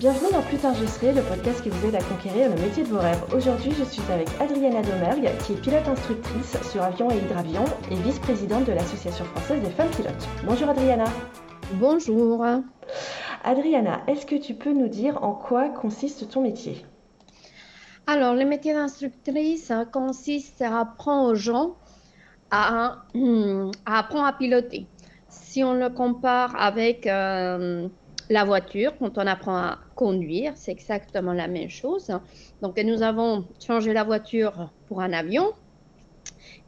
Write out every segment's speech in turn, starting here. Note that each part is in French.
Bienvenue dans Plus tard je serai, le podcast qui vous aide à conquérir le métier de vos rêves. Aujourd'hui, je suis avec Adriana Domergue, qui est pilote instructrice sur avion et hydravion et vice-présidente de l'Association française des femmes pilotes. Bonjour Adriana. Bonjour. Adriana, est-ce que tu peux nous dire en quoi consiste ton métier? Alors, le métier d'instructrice consiste à apprendre aux gens à, à apprendre à piloter. Si on le compare avec euh, la voiture, quand on apprend à conduire, c'est exactement la même chose. Donc, nous avons changé la voiture pour un avion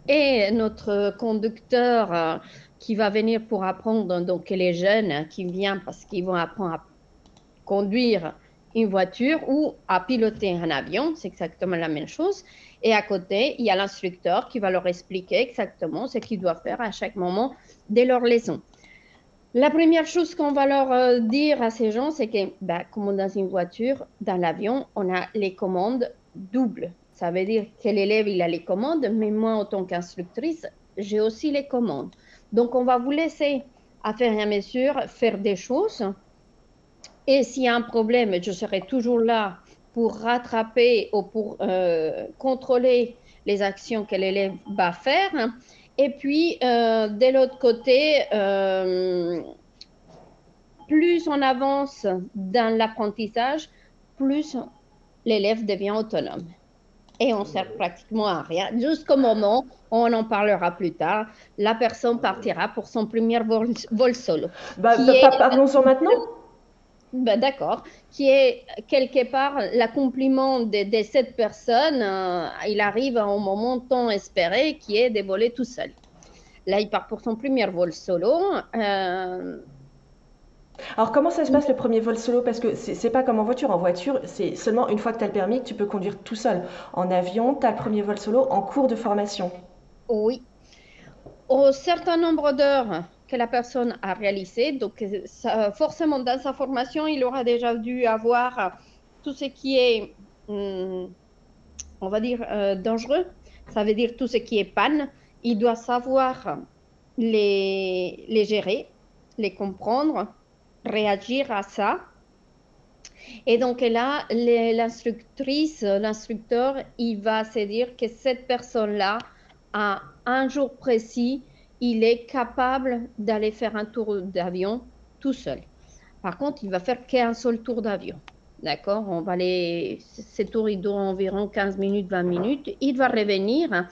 et notre conducteur euh, qui va venir pour apprendre, donc les jeunes qui viennent parce qu'ils vont apprendre à conduire une voiture ou à piloter un avion, c'est exactement la même chose. Et à côté, il y a l'instructeur qui va leur expliquer exactement ce qu'ils doivent faire à chaque moment de leur leçon. La première chose qu'on va leur euh, dire à ces gens, c'est que, bah, comme dans une voiture, dans l'avion, on a les commandes doubles. Ça veut dire que l'élève, il a les commandes, mais moi, en tant qu'instructrice, j'ai aussi les commandes. Donc, on va vous laisser, à faire à mesure, faire des choses. Et s'il y a un problème, je serai toujours là pour rattraper ou pour euh, contrôler les actions que l'élève va faire. Et puis, euh, de l'autre côté, euh, plus on avance dans l'apprentissage, plus l'élève devient autonome. Et on sert pratiquement à rien. Jusqu'au moment, on en parlera plus tard, la personne partira pour son premier vol, solo. Bah, Parlons-en maintenant ben, D'accord, qui est quelque part l'accomplissement de, de, cette personne. Euh, il arrive à un moment tant espéré qui est de voler tout seul. Là, il part pour son premier vol solo. Euh, Alors, comment ça se passe le premier vol solo? Parce que c'est pas comme en voiture. En voiture, c'est seulement une fois que tu as le permis que tu peux conduire tout seul. En avion, tu as le premier vol solo en cours de formation. Oui. Au certain nombre d'heures que la personne a réalisé. Donc, forcément, dans sa formation, il aura déjà dû avoir tout ce qui est, hum, on va dire, euh, dangereux. Ça veut dire tout ce qui est panne. Il doit savoir les, les gérer, les comprendre, réagir à ça. Et donc là, l'instructrice, l'instructeur, il va se dire que cette personne-là, à un jour précis, il est capable d'aller faire un tour d'avion tout seul. Par contre, il va faire qu'un seul tour d'avion. D'accord? On va aller. Ces tours, ils durent environ 15 minutes, 20 minutes. Il va revenir.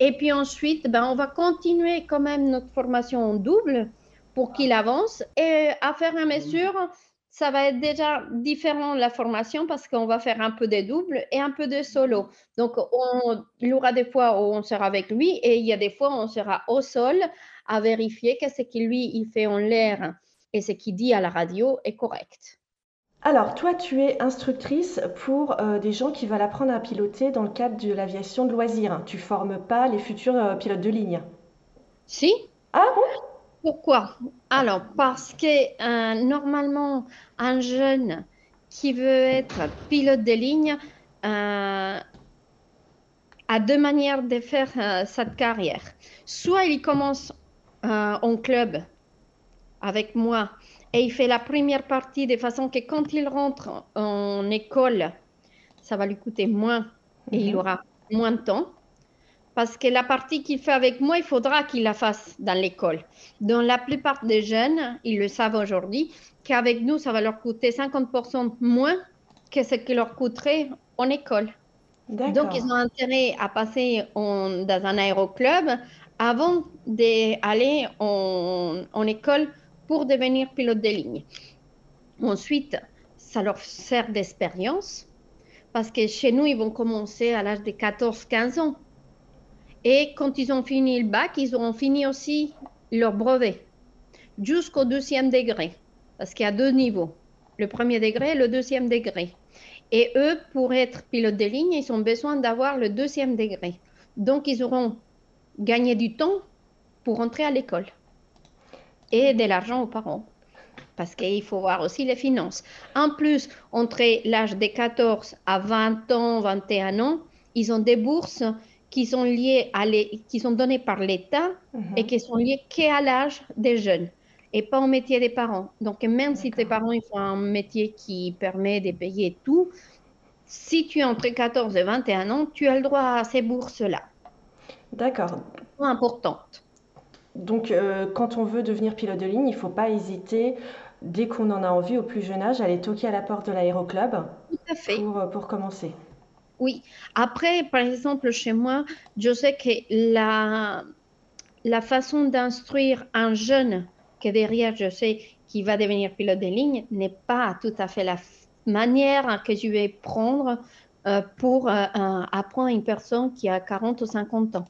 Et puis ensuite, ben, on va continuer quand même notre formation en double pour qu'il avance. Et à faire à mesure, ça va être déjà différent la formation parce qu'on va faire un peu de double et un peu de solo. Donc, on, il y aura des fois où on sera avec lui et il y a des fois où on sera au sol à vérifier que ce qu'il lui il fait en l'air et ce qu'il dit à la radio est correct. Alors, toi, tu es instructrice pour euh, des gens qui veulent apprendre à piloter dans le cadre de l'aviation de loisirs. Tu formes pas les futurs euh, pilotes de ligne Si. Ah bon? Pourquoi? Alors, parce que euh, normalement, un jeune qui veut être pilote de ligne euh, a deux manières de faire euh, cette carrière. Soit il commence en club avec moi et il fait la première partie de façon que quand il rentre en école, ça va lui coûter moins et il mhm. aura moins de temps parce que la partie qu'il fait avec moi, il faudra qu'il la fasse dans l'école. Dans la plupart des jeunes, ils le savent aujourd'hui, qu'avec nous, ça va leur coûter 50% moins que ce qui leur coûterait en école. Donc, ils ont intérêt à passer dans un aéroclub avant d'aller en, en école pour devenir pilote de ligne. Ensuite, ça leur sert d'expérience parce que chez nous, ils vont commencer à l'âge de 14-15 ans. Et quand ils ont fini le bac, ils auront fini aussi leur brevet jusqu'au deuxième degré, parce qu'il y a deux niveaux, le premier degré et le deuxième degré. Et eux, pour être pilote de ligne, ils ont besoin d'avoir le deuxième degré. Donc, ils auront gagné du temps pour entrer à l'école et de l'argent aux parents. Parce qu'il faut voir aussi les finances. En plus, entre l'âge de 14 à 20 ans, 21 ans, ils ont des bourses qui sont liées à les, qui sont données par l'État et mhm. qui sont liées qu'à l'âge des jeunes. et pas au métier des parents. Donc, même si tes parents ils font un métier qui permet de payer tout, si tu es entre 14 et 21 ans, tu as le droit à ces bourses-là. D'accord. Importante. Donc, euh, quand on veut devenir pilote de ligne, il ne faut pas hésiter, dès qu'on en a envie, au plus jeune âge, à aller toquer à la porte de l'aéroclub Tout à fait. Pour, euh, pour, commencer. Oui. Après, par exemple, chez moi, je sais que la, la façon d'instruire un jeune que derrière, je sais qu'il va devenir pilote de ligne n'est pas tout à fait la manière que je vais prendre euh, pour apprendre à une personne qui a 40 ou 50 ans.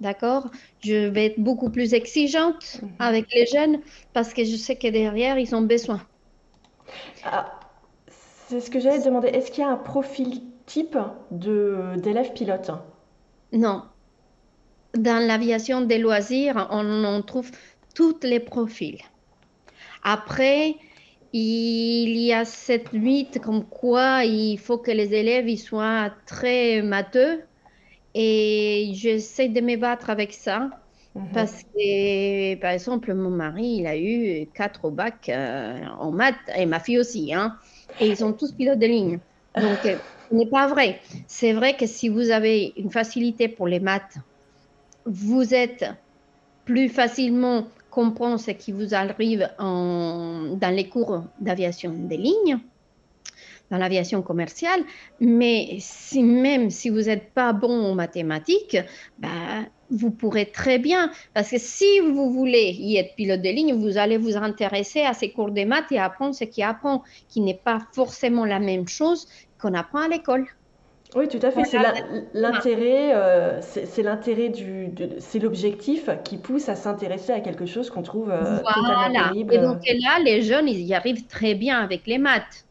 D'accord? Je vais être beaucoup plus exigeante mhm. avec les jeunes parce que je sais que derrière, ils ont besoin. Ah, c'est ce que j'allais demander. Est-ce qu'il y a un profil type d'élève pilote Non. Dans l'aviation des loisirs, on, on trouve tous les profils. Après, il y a cette mythe comme quoi il faut que les élèves ils soient très matheux et j'essaie de me battre avec ça. Mhm. Parce que, par exemple, mon mari, il a eu quatre au bac euh, en maths, et ma fille aussi, hein, et ils sont tous pilotes de ligne. Donc, euh, ce n'est pas vrai. C'est vrai que si vous avez une facilité pour les maths, vous êtes plus facilement comprendre ce qui vous arrive dans les cours d'aviation des lignes dans l'aviation commerciale, mais même si vous n'êtes pas bon en mathématiques, bah, vous pourrez très bien, parce que si vous voulez y être pilote de ligne, vous allez vous intéresser à ces cours de maths et apprendre ce qui apprend, qui n'est pas forcément la même chose qu'on apprend à l'école. Oui, tout à fait. C'est l'intérêt, euh, c'est l'intérêt du, c'est l'objectif qui pousse à s'intéresser à quelque chose qu'on trouve euh, totalement pénible. Et donc là, les jeunes, ils y arrivent très bien avec les maths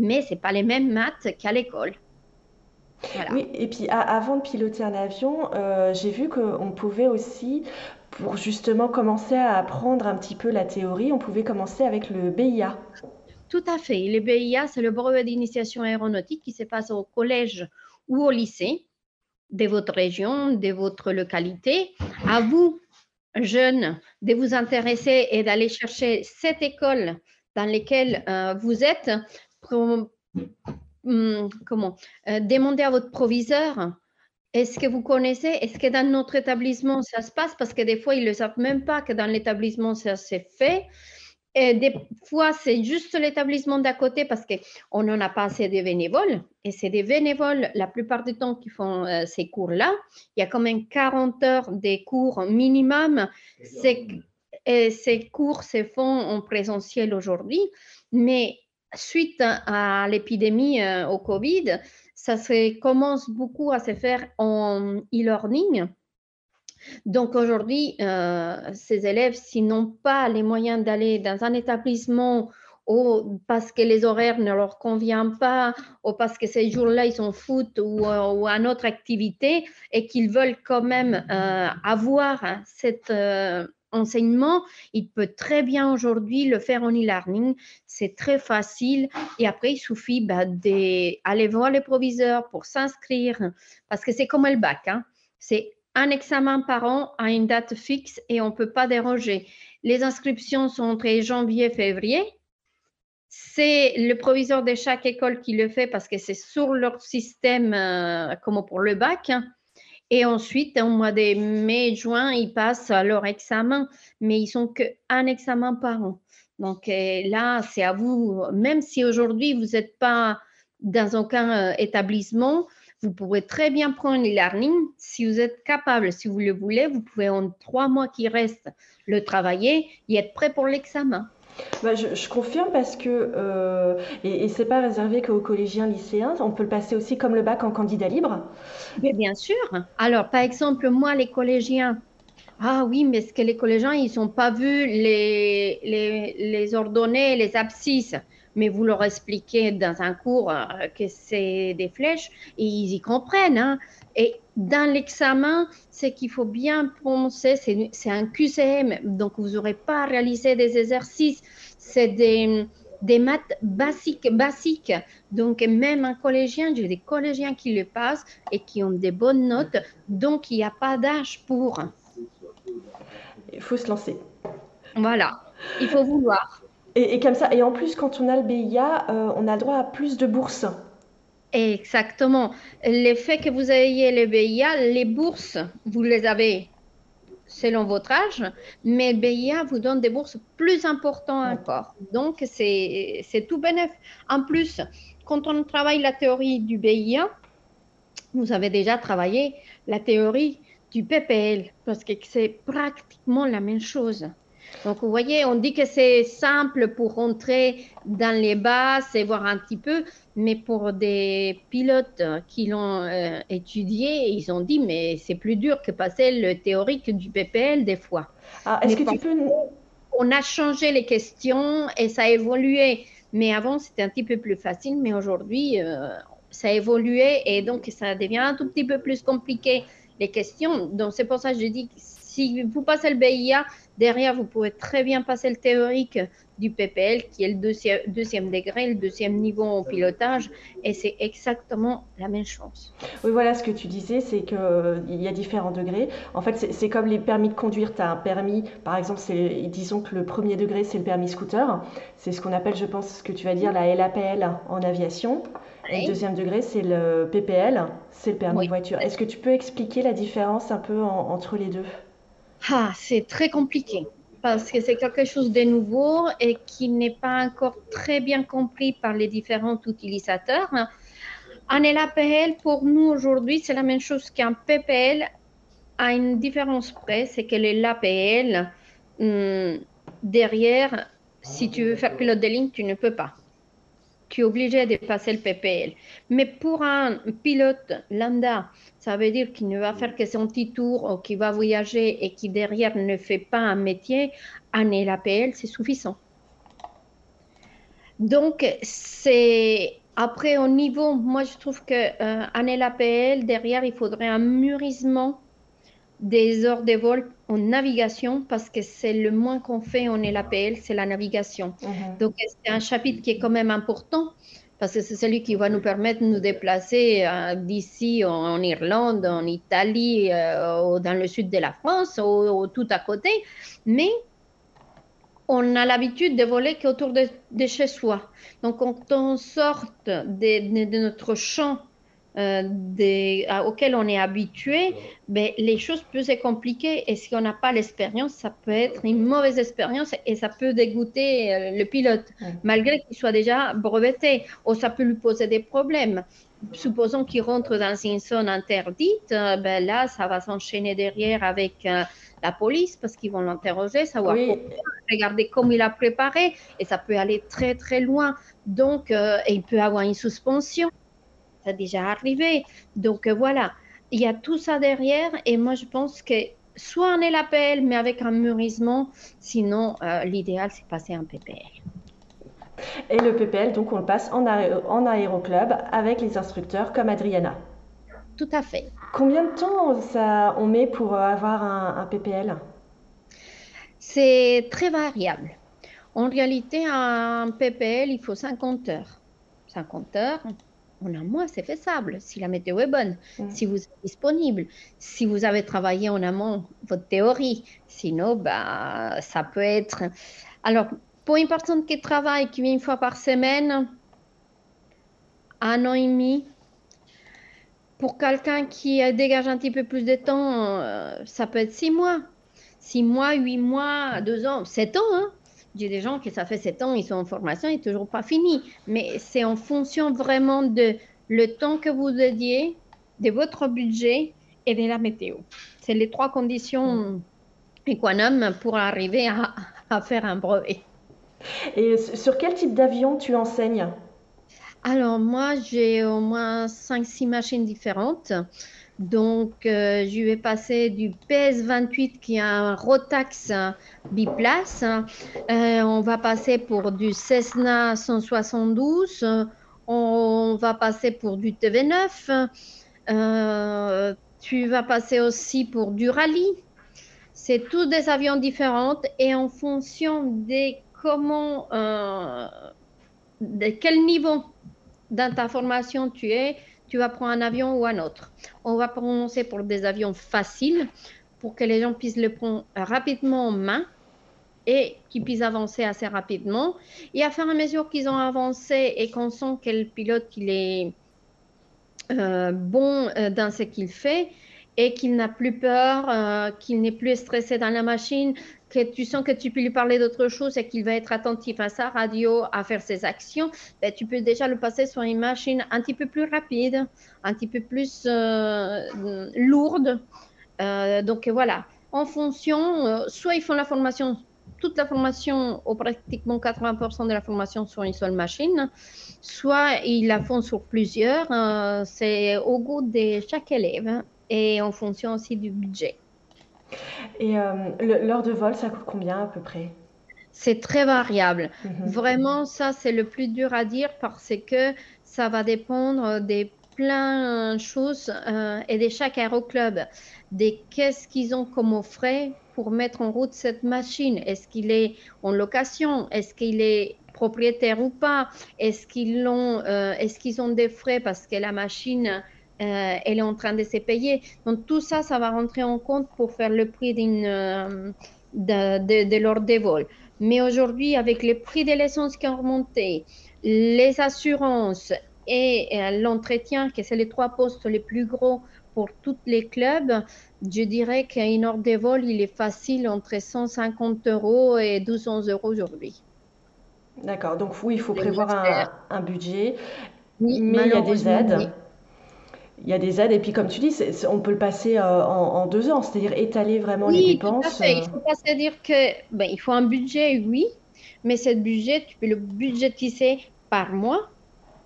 mais c'est pas les mêmes maths qu'à l'école. Oui, et puis avant de piloter un avion, euh, j'ai vu qu'on pouvait aussi, pour justement commencer à apprendre un petit peu la théorie, on pouvait commencer avec le BIA. Tout à fait. Le BIA, c'est le brevet d'initiation aéronautique qui se passe au collège ou au lycée de votre région, de votre localité. À vous, jeunes, de vous intéresser et d'aller chercher cette école dans laquelle euh, vous êtes Hum, comment euh, demander à votre proviseur est-ce que vous connaissez Est-ce que dans notre établissement ça se passe? Parce que des fois ils ne savent même pas que dans l'établissement ça s'est fait. Et des fois c'est juste l'établissement d'à côté parce qu'on n'en a pas assez de bénévoles. Et c'est des bénévoles la plupart du temps qui font euh, ces cours-là. Il y a quand même 40 heures des cours minimum. et ces cours se font en présentiel aujourd'hui. Mais suite à l'épidémie euh, au Covid, ça se commence beaucoup à se faire en e-learning. Donc aujourd'hui, euh, ces élèves, s'ils n'ont pas les moyens d'aller dans un établissement ou parce que les horaires ne leur conviennent pas, ou parce que ces jours-là, ils sont foot ou, euh, ou une autre activité, et qu'ils veulent quand même avoir cette enseignement, il peut très bien aujourd'hui le faire en e-learning. C'est très facile. Et après, il suffit bah, d'aller voir les proviseurs pour s'inscrire, parce que c'est comme le bac. Hein. C'est un examen par an à une date fixe et on ne peut pas déroger. Les inscriptions sont entre janvier et février. C'est le proviseur de chaque école qui le fait parce que c'est sur leur système euh, comme pour le bac. Et ensuite, au mois de mai, juin, ils passent leur examen, mais ils sont qu'un examen par an. Donc euh, là, c'est à vous, même si aujourd'hui vous n'êtes pas dans aucun euh, établissement, vous pouvez très bien prendre l'e-learning. Si vous êtes capable, si vous le voulez, vous pouvez en trois mois qui restent le travailler et être prêt pour l'examen. Bah, je, confirme parce que, euh, et, et c'est pas réservé qu'aux collégiens, lycéens, on peut le passer aussi comme le bac en candidat libre. Mais bien sûr. Alors, par exemple, moi, les collégiens, ah oui, mais est-ce que les collégiens, ils n'ont pas vu les, les, les ordonnées, les abscisses? Mais vous leur expliquez dans un cours euh, que c'est des flèches et ils y comprennent. Hein. Et dans l'examen, ce qu'il faut bien penser, c'est un QCM, donc vous n'aurez pas à réaliser des exercices, c'est des, des maths basiques, basiques. Donc, même un collégien, j'ai des collégiens qui le passent et qui ont des bonnes notes, donc il n'y a pas d'âge pour. Il faut se lancer. Voilà, il faut vouloir. Et, comme ça, et en plus, quand on a le BIA, euh, on a le droit à plus de bourses. Exactement. Le fait que vous ayez le BIA, les bourses, vous les avez selon votre âge, mais le BIA vous donne des bourses plus importantes encore. Donc, c'est tout bénéf. En plus, quand on travaille la théorie du BIA, vous avez déjà travaillé la théorie du PPL, parce que c'est pratiquement la même chose. Donc, vous voyez, on dit que c'est simple pour rentrer dans les bases et voir un petit peu, mais pour des pilotes qui l'ont euh, étudié, ils ont dit, mais c'est plus dur que passer le théorique du PPL des fois. Ah, est-ce que tu peux... On a changé les questions et ça a évolué. Mais avant, c'était un petit peu plus facile, mais aujourd'hui, euh, ça a évolué et donc ça devient un tout petit peu plus compliqué les questions. Donc, c'est pour ça que je dis si vous passez le BIA, derrière, vous pouvez très bien passer le théorique du PPL, qui est le deuxième, degré, le deuxième niveau en pilotage, et c'est exactement la même chose. Oui, voilà, ce que tu disais, c'est qu'il euh, y a différents degrés. En fait, c'est comme les permis de conduire. Tu as un permis, par exemple, disons que le premier degré, c'est le permis scooter. C'est ce qu'on appelle, je pense, ce que tu vas dire, la LAPL en aviation. Et le deuxième degré, c'est le PPL, c'est le permis de voiture. Est-ce que tu peux expliquer la différence un peu entre les deux? Ah, c'est très compliqué parce que c'est quelque chose de nouveau et qui n'est pas encore très bien compris par les différents utilisateurs. Un LAPL, pour nous aujourd'hui, c'est la même chose qu'un PPL, à une différence près, c'est que le l'APL, hmm, derrière, si tu veux faire pilote de ligne, tu ne peux pas tu es obligé de passer le PPL. Mais pour un pilote lambda, ça veut dire qu'il ne va faire que son petit tour ou qu'il va voyager et qui derrière ne fait pas un métier, un LAPL, c'est suffisant. Donc, c'est après au niveau, moi je trouve qu'un euh, LAPL, derrière, il faudrait un mûrissement des heures de vol en navigation parce que c'est le moins qu'on fait en LAPL, c'est la navigation. Mhm. Donc, c'est un chapitre qui est quand même important? Parce que c'est celui qui va nous permettre de nous déplacer euh, d'ici en, Irlande, en Italie, euh, dans le sud de la France, ou, tout à côté. Mais on a l'habitude de voler qu'autour de, chez soi. Donc, quand on sort de notre champ euh, des, auxquels on est habitué, mais ben, les choses peuvent se compliquer. Et si on n'a pas l'expérience, ça peut être une mauvaise expérience et ça peut dégoûter euh, le pilote, malgré qu'il soit déjà breveté, ou ça peut lui poser des problèmes. Supposons qu'il rentre dans une zone interdite, euh, ben là, ça va s'enchaîner derrière avec la police parce qu'ils vont l'interroger, savoir regarder comment il a préparé. Et ça peut aller très très loin. Donc, il peut avoir une suspension ça déjà arrivé. Donc euh, voilà, il y a tout ça derrière et moi je pense que soit on est l'appel mais avec un mûrissement, sinon euh, l'idéal c'est passer un PPL. Et le PPL, donc on le passe en, en aéroclub avec les instructeurs comme Adriana. Tout à fait. Combien de temps ça, on met pour avoir un, un PPL C'est très variable. En réalité, un PPL, il faut 50 heures. 50 heures, en un mois, c'est faisable si la météo est bonne, mm. si vous êtes disponible, si vous avez travaillé en amont votre théorie. Sinon, bah, ça peut être. Alors, pour une personne qui travaille, qui vient une fois par semaine, un an et demi. Pour quelqu'un qui dégage un petit peu plus de temps, euh, ça peut être six mois. Six mois, huit mois, deux ans, sept ans. Hein j'ai des gens qui, ça fait sept ans, ils sont en formation, et toujours pas fini. Mais c'est en fonction vraiment de le temps que vous dédiez, de votre budget et de la météo. C'est les trois conditions économes pour arriver à, à faire un brevet. Et sur quel type d'avion tu enseignes? Alors, moi, j'ai au moins 5-6 machines différentes. Donc, euh, je vais passer du PS28 qui a un Rotax biplace. Euh, on va passer pour du Cessna 172. On va passer pour du TV9. Euh, tu vas passer aussi pour du rallye. C'est tous des avions différents et en fonction de comment, de quel niveau dans ta formation tu es, tu vas prendre un avion ou un autre. On va commencer pour des avions faciles pour que les gens puissent le prendre rapidement en main et qu'ils puissent avancer assez rapidement. Et à faire à mesure qu'ils ont avancé et qu'on sent que le pilote il est euh, bon euh, dans ce qu'il fait et qu'il n'a plus peur, euh, qu'il n'est plus stressé dans la machine, que tu sens que tu peux lui parler d'autre chose et qu'il va être attentif à sa radio, à faire ses actions, ben, tu peux déjà le passer sur une machine un petit peu plus rapide, un petit peu plus lourde. donc voilà, en fonction, soit ils font la formation toute la formation, ou pratiquement 80% de la formation sur une seule machine, soit ils la font sur plusieurs. Euh, c'est au goût de chaque élève et en fonction aussi du budget. Et euh, l'heure de vol, ça coûte combien à peu près? C'est très variable. Mhm. Vraiment, ça, c'est le plus dur à dire parce que ça va dépendre des plein de choses euh, et de chaque aéroclub, de qu'est-ce qu'ils ont comme frais pour mettre en route cette machine? Est-ce qu'il est en location? Est-ce qu'il est propriétaire ou pas? Est-ce qu'ils ont, euh, est-ce qu'ils ont des frais? Parce que la machine euh, elle est en train de se payer Donc tout ça, ça va rentrer en compte pour faire le prix d'une, euh, de, de, leur dévol. Mais aujourd'hui, avec les prix de l'essence qui ont remonté, les assurances et l'entretien, que c'est les trois postes les plus gros pour tous les clubs, je dirais qu'un ordre de vol, il est facile entre 150 euros et 200 euros aujourd'hui. D'accord, donc oui, il faut prévoir un, budget, mais il y a des aides. Il y a des aides, et puis comme tu dis, on peut le passer euh, en, deux ans, c'est-à-dire étaler vraiment les dépenses. Tout à fait. Il faut pas se dire que ben, il faut un budget, oui, mais ce budget, tu peux le budgétiser par mois,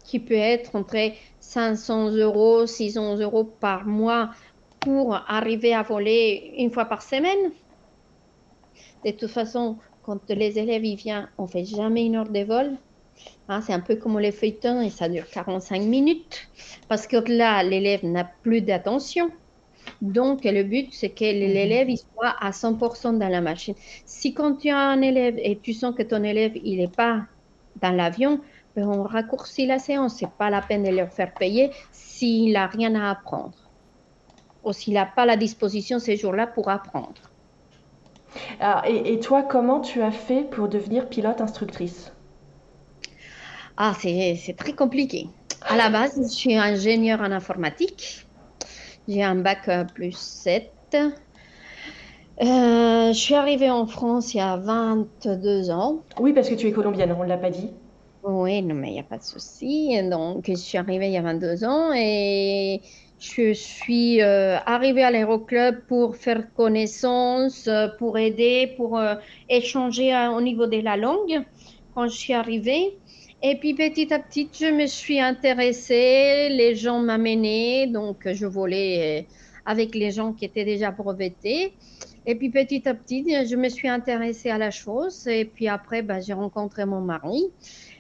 qui peut être entre 500 euros, 600 euros par mois pour arriver à voler une fois par semaine. De toute façon, quand les élèves y viennent, on fait jamais une heure de vol. Hein, c'est un peu comme les feuilletons et ça dure 45 minutes parce que là, l'élève n'a plus d'attention. Donc, le but, c'est que mhm. l'élève soit à 100% dans la machine. Si quand tu as un élève et tu sens que ton élève, il n'est pas dans l'avion, ben, on raccourcit la séance. C'est pas la peine de leur faire payer s'il n'a rien à apprendre ou s'il n'a pas la disposition ces jours-là pour apprendre. Ah, et, toi, comment tu as fait pour devenir pilote instructrice? Ah, c'est très compliqué. À la base, je suis ingénieure en informatique. J'ai un bac plus 7. Euh, je suis arrivée en France il y a 22 ans. Oui, parce que tu es colombienne, on ne l'a pas dit. Oui, non, mais il n'y a pas de souci. Donc, je suis arrivée il y a 22 ans et je suis euh, arrivée à l'aéroclub pour faire connaissance, euh, pour aider, pour euh, échanger au niveau de la langue quand je suis arrivée. Et puis petit à petit, je me suis intéressée, les gens m'amenaient, donc je volais avec les gens qui étaient déjà brevetés. Et puis petit à petit, je me suis intéressée à la chose. Et puis après, ben, j'ai rencontré mon mari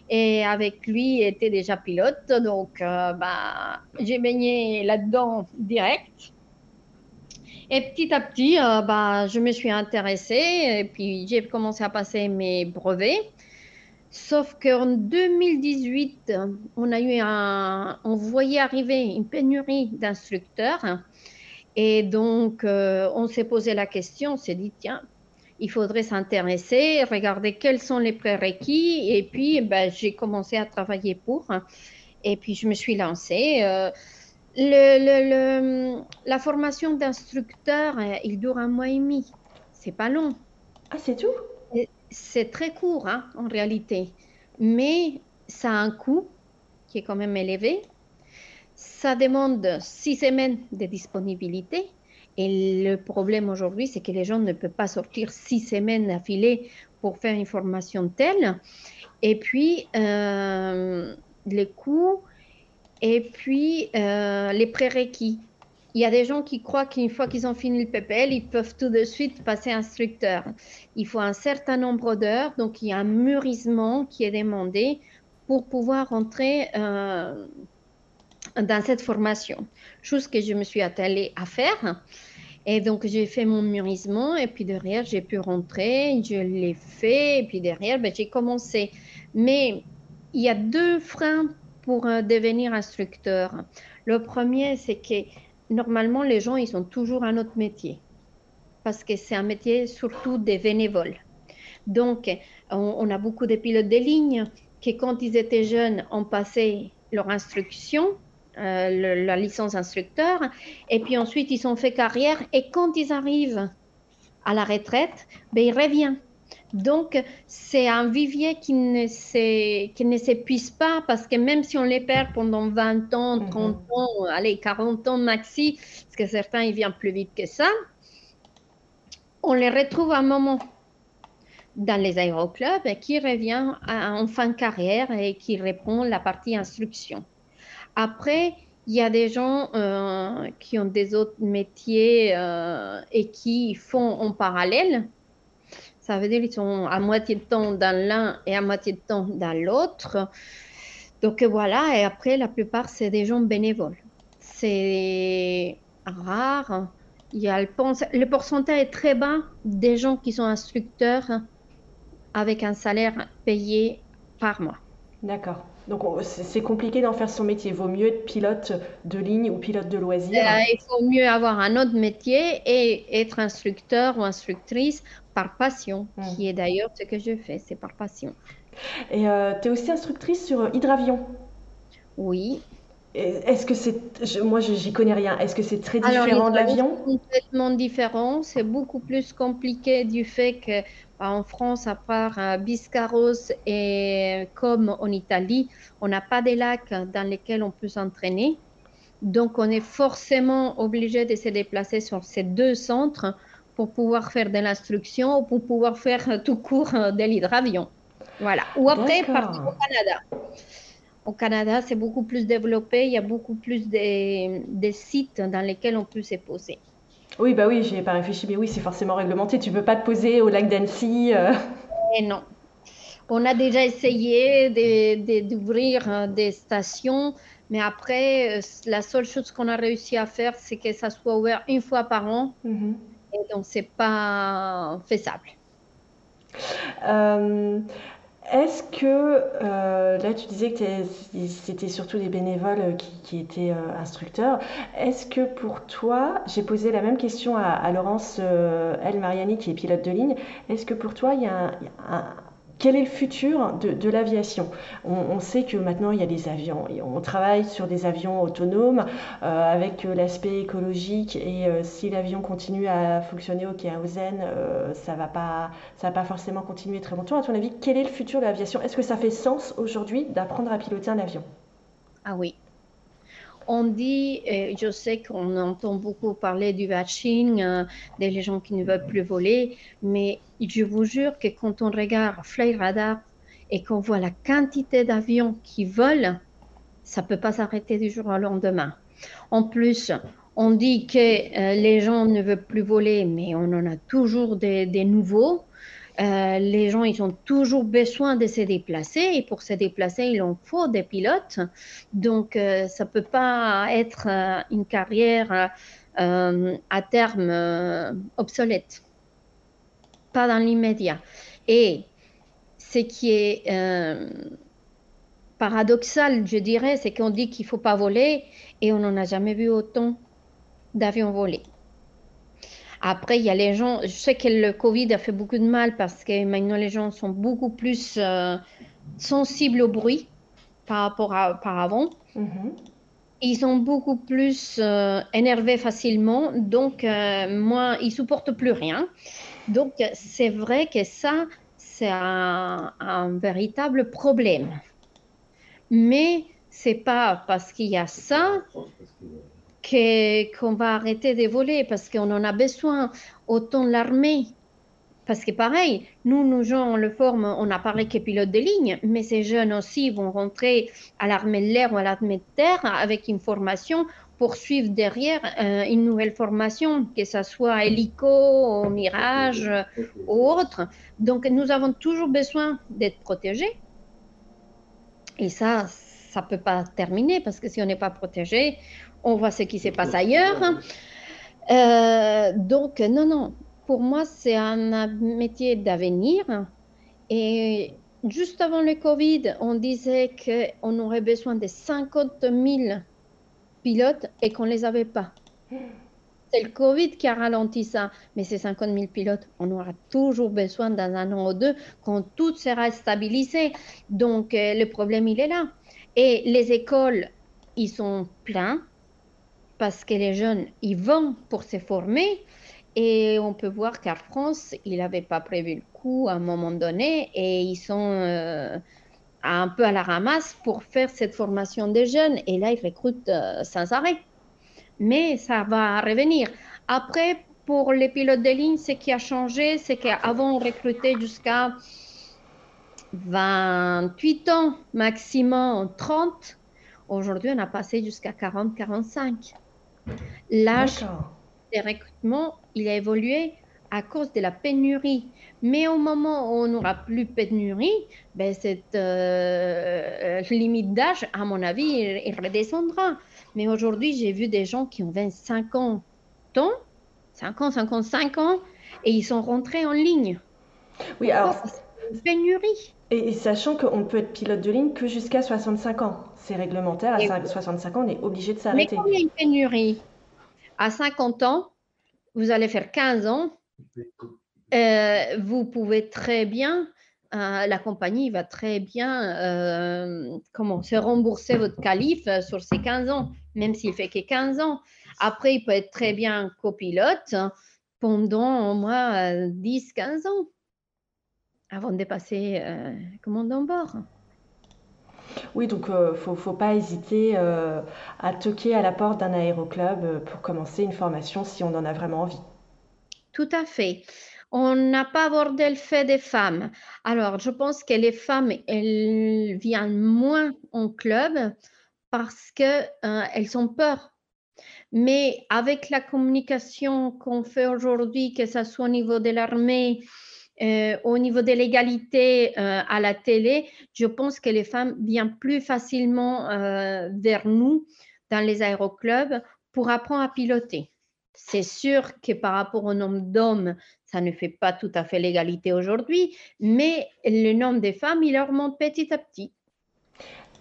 et avec lui était déjà pilote, donc euh, bah, j'ai baigné là-dedans direct. Et petit à petit, euh, bah, je me suis intéressée et puis j'ai commencé à passer mes brevets. Sauf qu'en 2018, on a eu voyait arriver une pénurie d'instructeurs. Et donc, euh, on s'est posé la question, on s'est dit, tiens, il faudrait s'intéresser, regarder quels sont les prérequis. Et puis, ben, j'ai commencé à travailler pour. Et puis, je me suis lancée. Euh, la formation d'instructeur, euh, il dure un mois et demi. C'est pas long. Ah, c'est tout? C'est très court, hein, en réalité. Mais ça a un coût qui est quand même élevé. Ça demande six semaines de disponibilité. Et le problème aujourd'hui, c'est que les gens ne peuvent pas sortir six semaines d'affilée pour faire une formation telle. Et puis, euh, les coûts, et puis euh, les prérequis. Il y a des gens qui croient qu'une fois qu'ils ont fini le PPL, ils peuvent tout de suite passer instructeur. Il faut un certain nombre d'heures, donc il y a un mûrissement qui est demandé pour pouvoir entrer euh, dans cette formation. Chose que je me suis attelée à faire. Et donc, j'ai fait mon mûrissement et puis derrière, j'ai pu rentrer, je l'ai fait et puis derrière, ben, j'ai commencé. Mais il y a deux freins pour euh, devenir instructeur. Le premier, c'est que normalement, les gens, ils ont toujours un autre métier parce que c'est un métier surtout des bénévoles. Donc, on, a beaucoup de pilotes de ligne qui, quand ils étaient jeunes, ont passé leur instruction, euh, la licence instructeur, et puis ensuite ils ont fait carrière, et quand ils arrivent à la retraite, ben, ils reviennent. Donc, c'est un vivier qui ne s'épuise pas parce que même si on les perd pendant 20 ans, 30 mhm. ans, allez, 40 ans maxi, parce que certains, ils viennent plus vite que ça, on les retrouve à un moment dans les aéroclubs et qui revient en fin de carrière et qui répond la partie instruction. Après, il y a des gens euh, qui ont des autres métiers euh, et qui font en parallèle. Ça veut dire qu'ils sont à moitié de temps dans l'un et à moitié de temps dans l'autre. Donc voilà, et après, la plupart, c'est des gens bénévoles. C'est rare. Il y a le, le pourcentage est très bas des gens qui sont instructeurs avec un salaire payé par mois. D'accord. Donc c'est compliqué d'en faire son métier. Il vaut mieux être pilote de ligne ou pilote de loisirs. Euh, il faut mieux avoir un autre métier et être instructeur ou instructrice par passion, hmm. qui est d'ailleurs ce que je fais, c'est par passion. Et euh, tu es aussi instructrice sur hydravion Oui. Est-ce que c'est. Moi, j'y connais rien. Est-ce que c'est très différent de l'avion? Complètement différent. C'est beaucoup plus compliqué du fait que bah, en France, à part euh, Biscarros et comme en Italie, on n'a pas de lacs dans lesquels on peut s'entraîner. Donc, on est forcément obligé de se déplacer sur ces deux centres pour pouvoir faire de l'instruction ou pour pouvoir faire tout court de l'hydravion. Voilà. Ou après, partir au Canada. Au Canada, c'est beaucoup plus développé. Il y a beaucoup plus de, sites dans lesquels on peut se poser. Oui, bah oui, j'ai pas réfléchi, mais oui, c'est forcément réglementé. Tu peux pas te poser au lac d'Annecy. Euh. Et non. On a déjà essayé d'ouvrir euh, des stations, mais après, euh, la seule chose qu'on a réussi à faire, c'est que ça soit ouvert une fois par an. Mm-hmm. Et donc, c'est pas faisable. Est-ce que, euh, là tu disais que c'était surtout des bénévoles euh, qui, étaient euh, instructeurs, est-ce que pour toi, j'ai posé la même question à, Laurence El Mariani qui est pilote de ligne, est-ce que pour toi il y a un, quel est le futur de, l'aviation? On, sait que maintenant il y a des avions, on travaille sur des avions autonomes euh, avec euh, l'aspect écologique et euh, si l'avion continue à fonctionner au Kérosène, ça ne va, pas, va pas forcément continuer très longtemps. À ton avis, quel est le futur de l'aviation? Est-ce que ça fait sens aujourd'hui d'apprendre à piloter un avion? Ah oui, on dit, je sais qu'on entend beaucoup parler du vaccin, euh, des gens qui ne veulent plus voler, mais je vous jure que quand on regarde Fly Radar et qu'on voit la quantité d'avions qui volent, ça ne peut pas s'arrêter du jour au lendemain. En plus, on dit que euh, les gens ne veulent plus voler, mais on en a toujours des nouveaux. Euh, les gens, ils ont toujours besoin de se déplacer et pour se déplacer, il en faut des pilotes. Donc, euh, ça ne peut pas être euh, une carrière à terme obsolète. Pas dans l'immédiat. Et ce qui est paradoxal, je dirais, c'est qu'on dit qu'il ne faut pas voler et on n'en a jamais vu autant d'avions volés. Après, il y a les gens, je sais que le Covid a fait beaucoup de mal parce que maintenant les gens sont beaucoup plus euh, sensibles au bruit par rapport à par avant. Mm-hmm. Ils sont beaucoup plus euh, énervés facilement, donc euh, moins, ils supportent plus rien. Donc c'est vrai que ça, c'est un, un, véritable problème. Mais c'est pas parce qu'il y a ça qu'on va arrêter de voler parce qu'on en a besoin, autant l'armée. Parce que pareil, nous, nous gens, on le forme, on a parlé que pilote de ligne, mais ces jeunes aussi vont rentrer à l'armée de l'air ou à l'armée de terre avec une formation pour suivre derrière euh, une nouvelle formation, que ce soit hélico, mirage ou autre. Donc, nous avons toujours besoin d'être protégés. Et ça, ça ne peut pas terminer parce que si on n'est pas protégé, on voit ce qui se passe ailleurs. Euh, donc, non, non, pour moi, c'est un métier d'avenir. Et juste avant le Covid, on disait qu'on aurait besoin de 50 000 pilotes et qu'on ne les avait pas. c'est le Covid qui a ralenti ça. Mais ces 50 000 pilotes, on aura toujours besoin dans un an ou deux quand tout sera stabilisé. Donc, euh, le problème, il est là. Et les écoles, ils sont pleins parce que les jeunes, ils vont pour se former. Et on peut voir qu'en France, il n'avait pas prévu le coup à un moment donné et ils sont euh, un peu à la ramasse pour faire cette formation des jeunes. Et là, ils recrutent euh, sans arrêt. Mais ça va revenir. Après, pour les pilotes de ligne, ce qui a changé, c'est qu'avant, on recrutait jusqu'à 28 ans, maximum 30. Aujourd'hui, on a passé jusqu'à 40-45. L'âge des recrutements, il a évolué à cause de la pénurie. Mais au moment où on n'aura plus pénurie, ben cette euh, limite d'âge, à mon avis, il, redescendra. Mais aujourd'hui, j'ai vu des gens qui ont 25 ans, 5 ans, 55 ans, et ils sont rentrés en ligne. Oui, alors. Pénurie. Et, sachant qu'on peut être pilote de ligne que jusqu'à 65 ans. C'est réglementaire, à 65 ans, on est obligé de s'arrêter. Mais quand il y a une pénurie, à 50 ans, vous allez faire 15 ans, euh, vous pouvez très bien, euh, la compagnie va très bien euh, comment, se rembourser votre qualif sur ces 15 ans, même s'il fait que 15 ans. Après, il peut être très bien copilote pendant au moins 10-15 ans avant de passer commandant bord. Oui, donc il ne faut, faut, pas hésiter à toquer à la porte d'un aéroclub pour commencer une formation si on en a vraiment envie. Tout à fait. On n'a pas abordé le fait des femmes. Alors, je pense que les femmes, elles viennent moins en club parce qu'elles euh, ont peur. Mais avec la communication qu'on fait aujourd'hui, que ce soit au niveau de l'armée, euh, au niveau de l'égalité euh, à la télé, je pense que les femmes viennent plus facilement vers nous dans les aéroclubs pour apprendre à piloter. C'est sûr que par rapport au nombre d'hommes, ça ne fait pas tout à fait l'égalité aujourd'hui, mais le nombre de femmes, il augmente petit à petit.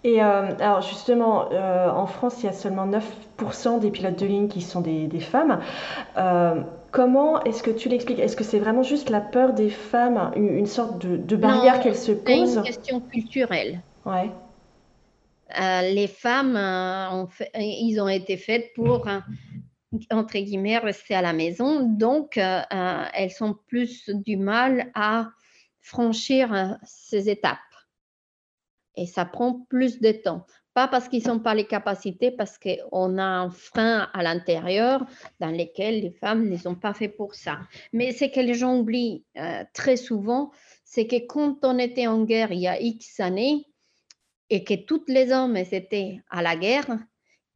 Et euh, alors justement, euh, en France, il y a seulement 9% des pilotes de ligne qui sont des, femmes. Euh, comment est-ce que tu l'expliques? Est-ce que c'est vraiment juste la peur des femmes, une, sorte de, barrière qu'elles se posent C'est une question culturelle. Ouais. les femmes, ont ils ont été faites pour entre guillemets, rester à la maison. Donc, elles sont plus du mal à franchir ces étapes. Et ça prend plus de temps. Pas parce qu'ils n'ont pas les capacités, parce qu'on a un frein à l'intérieur dans lequel les femmes ne sont pas faites pour ça. Mais ce que les gens oublient très souvent, c'est que quand on était en guerre il y a X années et que tous les hommes étaient à la guerre,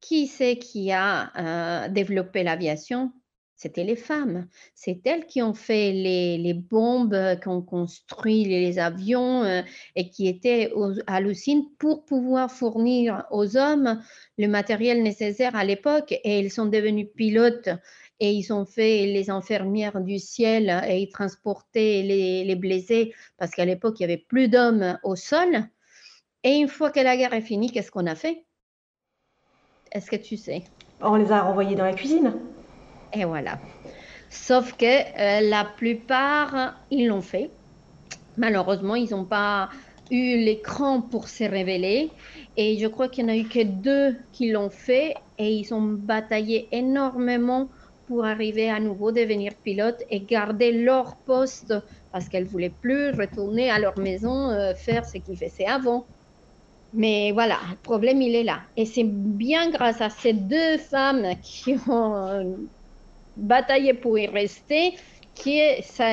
qui c'est qui a euh, développé l'aviation? C'était les femmes. C'est elles qui ont fait les, bombes, euh, qui ont construit les avions euh, et qui étaient à l'usine pour pouvoir fournir aux hommes le matériel nécessaire à l'époque. Et ils sont devenus pilotes et ils ont fait les infirmières du ciel et ils transportaient les, les blessés parce qu'à l'époque, il n'y avait plus d'hommes au sol. Et une fois que la guerre est finie, qu'est-ce qu'on a fait? Est-ce que tu sais? On les a renvoyés dans la cuisine. Et voilà. Sauf que euh, la plupart, ils l'ont fait. Malheureusement, ils n'ont pas eu l'écran pour se révéler. Et je crois qu'il n'y en a eu que deux qui l'ont fait. Et ils ont bataillé énormément pour arriver à nouveau devenir pilote et garder leur poste parce qu'elles ne voulaient plus retourner à leur maison euh, faire ce qu'ils faisaient avant. Mais voilà, le problème, il est là. Et c'est bien grâce à ces deux femmes qui ont euh, bataillé pour y rester ça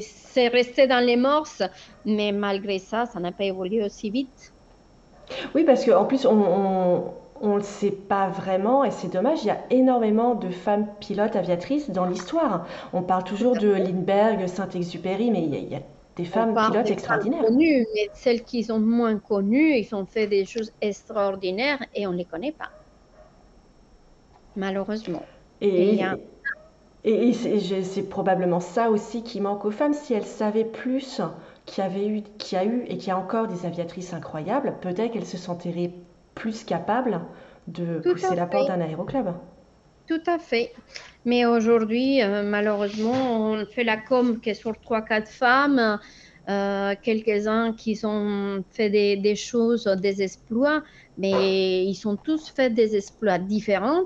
c'est resté dans les morses. Mais malgré ça, ça n'a pas évolué aussi vite. Oui, parce qu'en plus, on ne le sait pas vraiment et c'est dommage. Il y a énormément de femmes pilotes aviatrices dans l'histoire. On parle toujours de Lindbergh, Saint-Exupéry, mais il y, a, il y a des femmes pilotes extraordinaires. Connues, mais celles qui sont moins connues, ils ont fait des choses extraordinaires et on ne les connaît pas. Malheureusement. Et, et, c'est probablement ça aussi qui manque aux femmes. Si elles savaient plus qu'il y, avait eu, qu'il y a eu et qu'il y a encore des aviatrices incroyables, peut-être qu'elles se sentiraient plus capables de pousser la porte d'un aéroclub. Tout à fait. Mais aujourd'hui, euh, malheureusement, on fait la com que sur 3-4 femmes, euh, quelques-uns qui ont fait des, choses, des exploits, mais ils sont tous fait des exploits différents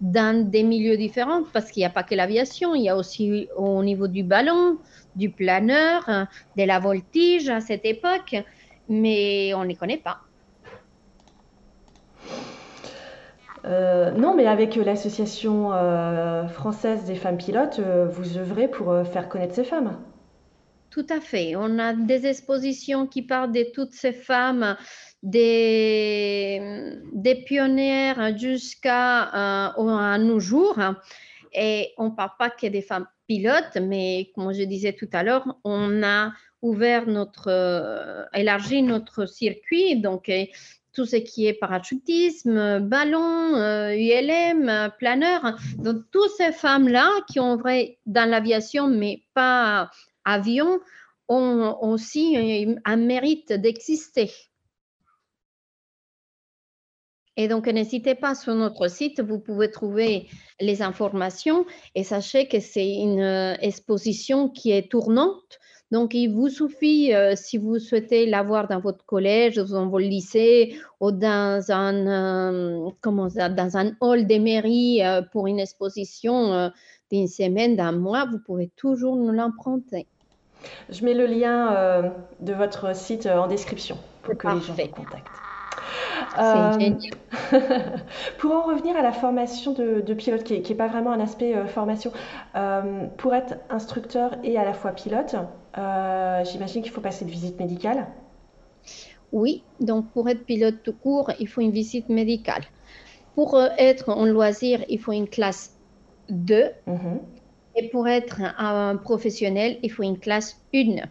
dans des milieux différents parce qu'il n'y a pas que l'aviation, il y a aussi au niveau du ballon, du planeur, de la voltige à cette époque, mais on ne les connaît pas. Euh, non, mais avec l'association euh, française des femmes pilotes, euh, vous œuvrez pour faire connaître ces femmes. Tout à fait. On a des expositions qui parlent de toutes ces femmes, des, pionnières jusqu'à nos jours. Et on ne parle pas que des femmes pilotes, mais comme je disais tout à l'heure, on a ouvert notre, élargi notre circuit. Donc, tout ce qui est parachutisme, ballon, ULM, euh, planeur. Donc, toutes ces femmes-là qui ont vrai dans l'aviation, mais pas avion, ont aussi un mérite d'exister. Et donc, n'hésitez pas sur notre site, vous pouvez trouver les informations et sachez que c'est une euh, exposition qui est tournante donc, il vous suffit, euh, si vous souhaitez l'avoir dans votre collège, dans votre lycée ou dans un, euh, comment dans un hall des mairies pour une exposition d'une semaine, d'un mois, vous pouvez toujours nous l'emprunter. Je mets le lien de votre site en description pour que les gens vous contactent. Euh, pour en revenir à la formation de, pilote, qui n'est pas vraiment un aspect euh, formation, euh, pour être instructeur et à la fois pilote, j'imagine qu'il faut passer une visite médicale. Oui, donc pour être pilote tout court, il faut une visite médicale. Pour être en loisir, il faut une classe 2. Mhm. Et pour être un professionnel, il faut une classe 1.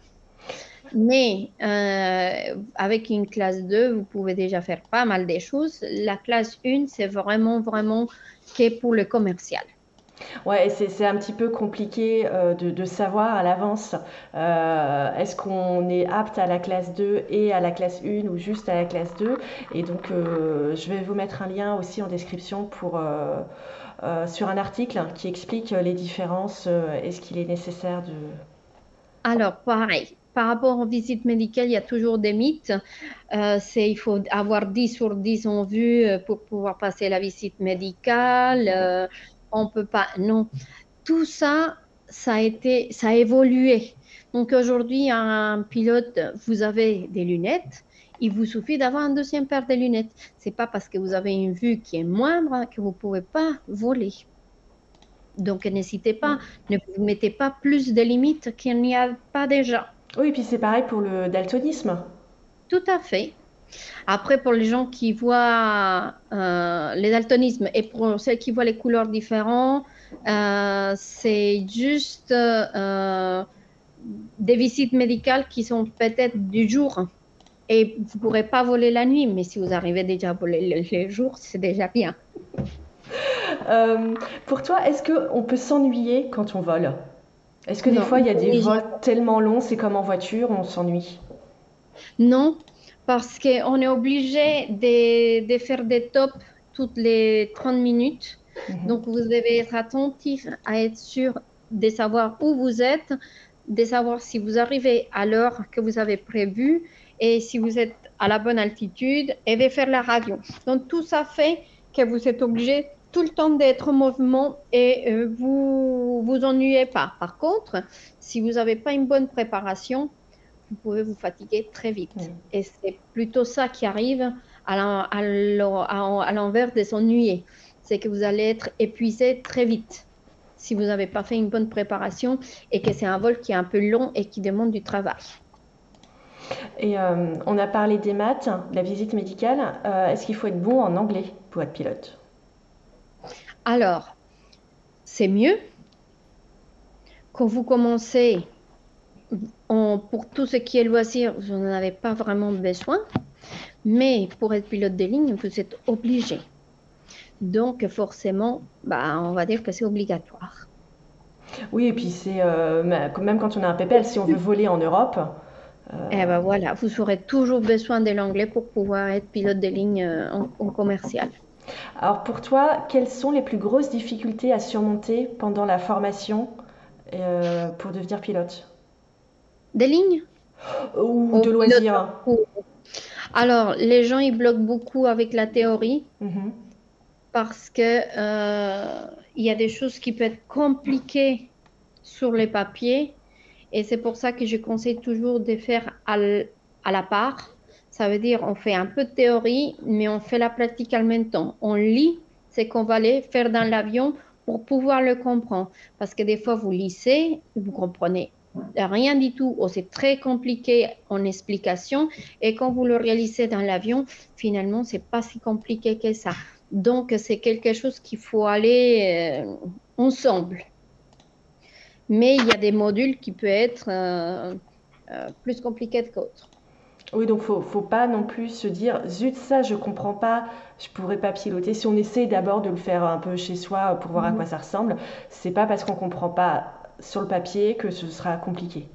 Mais euh, avec une classe 2, vous pouvez déjà faire pas mal de choses. La classe 1, c'est vraiment, vraiment que pour le commercial. Ouais, c'est un petit peu compliqué euh, de, savoir à l'avance euh, est-ce qu'on est apte à la classe 2 et à la classe 1 ou juste à la classe 2. Et donc, je vais vous mettre un lien aussi en description pour, sur un article qui explique les différences et ce qu'il est nécessaire de... Alors, pareil, par rapport aux visites médicales, il y a toujours des mythes. Euh, il faut avoir 10 sur 10 en vue euh, pour pouvoir passer la visite médicale. Euh, on peut pas. Non. Tout ça, ça a été, ça a évolué. Donc aujourd'hui, un pilote, vous avez des lunettes. Il vous suffit d'avoir un deuxième paire de lunettes. C'est pas parce que vous avez une vue qui est moindre que vous pouvez pas voler. Donc n'hésitez pas, ne vous mettez pas plus de limites qu'il n'y a pas déjà. Oui, et puis c'est pareil pour le daltonisme. Tout à fait. Après, pour les gens qui voient euh, les daltonismes et pour ceux qui voient les couleurs différentes, euh, c'est juste euh, des visites médicales qui sont peut-être du jour. Et vous ne pourrez pas voler la nuit, mais si vous arrivez déjà à voler le, le jour, c'est déjà bien. pour toi, est-ce qu'on peut s'ennuyer quand on vole? Est-ce que des fois, il y a des vols tellement longs, c'est comme en voiture, on s'ennuie? Non, parce qu'on est obligé de, faire des tops toutes les 30 minutes. Mhm. Donc, vous devez être attentif à être sûr de savoir où vous êtes, de savoir si vous arrivez à l'heure que vous avez prévue et si vous êtes à la bonne altitude et de faire la radio. Donc, tout ça fait que vous êtes obligé tout le temps d'être en mouvement et euh, vous vous ennuyez pas. Par contre, si vous n'avez pas une bonne préparation, vous pouvez vous fatiguer très vite. Et c'est plutôt ça qui arrive à l'envers de s'ennuyer. C'est que vous allez être épuisé très vite si vous n'avez pas fait une bonne préparation et que c'est un vol qui est un peu long et qui demande du travail. Et euh, on a parlé des maths, de la visite médicale. Euh, est-ce qu'il faut être bon en anglais pour être pilote? Alors, c'est mieux quand vous commencez pour tout ce qui est loisir, vous n'en avez pas vraiment besoin, mais pour être pilote de ligne, vous êtes obligé. Donc forcément, bah, on va dire que c'est obligatoire. Oui, et puis c'est euh, même quand on a un PPL, si on veut voler en Europe. Euh, eh ben voilà, vous aurez toujours besoin de l'anglais pour pouvoir être pilote de ligne euh, en commercial. Alors pour toi, quelles sont les plus grosses difficultés à surmonter pendant la formation euh, pour devenir pilote? Des lignes? Ou de loisirs Alors, les gens, ils bloquent beaucoup avec la théorie mhm. parce que euh, il y a des choses qui peuvent être compliquées sur les papiers et c'est pour ça que je conseille toujours de faire à, la part. Ça veut dire on fait un peu de théorie, mais on fait la pratique en même temps. On lit ce qu'on va aller faire dans l'avion pour pouvoir le comprendre. Parce que des fois, vous lisez, vous comprenez rien du tout, ou c'est très compliqué en explication, et quand vous le réalisez dans l'avion, finalement, c'est pas si compliqué que ça. Donc, c'est quelque chose qu'il faut aller euh, ensemble. Mais il y a des modules qui peuvent être euh, euh, plus compliqués que d'autres. Oui, donc faut, faut pas non plus se dire zut ça je comprends pas, je pourrais pas piloter. Si on essaie d'abord de le faire un peu chez soi pour voir à mhm. quoi ça ressemble, c'est pas parce qu'on comprend pas sur le papier que ce sera compliqué.